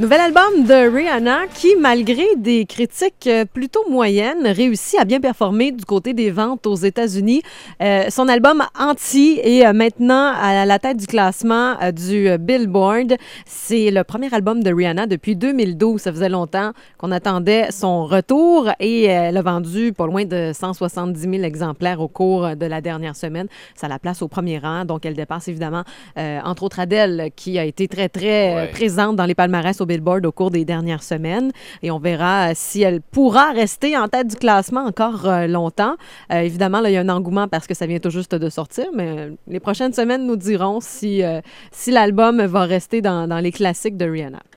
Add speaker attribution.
Speaker 1: Nouvel album de Rihanna qui, malgré des critiques euh, plutôt moyennes, réussit à bien performer du côté des ventes aux États-Unis. Euh, son album Anti est euh, maintenant à la tête du classement du Billboard. C'est le premier album de Rihanna depuis 2012. Ça faisait longtemps qu'on attendait son retour et elle a vendu pas loin de 170 000 exemplaires au cours de la dernière semaine. Ça la place au premier rang. Donc, elle dépasse évidemment, euh, entre autres, Adele, qui a été très, très
Speaker 2: Ouais.
Speaker 1: présente dans les palmarès au Billboard au cours des dernières semaines. Et on verra euh, si elle pourra rester en tête du classement encore euh, longtemps. Euh, évidemment, il y a un engouement parce que ça vient tout juste de sortir, mais les prochaines semaines nous diront si, si l'album va rester dans les classiques de Rihanna.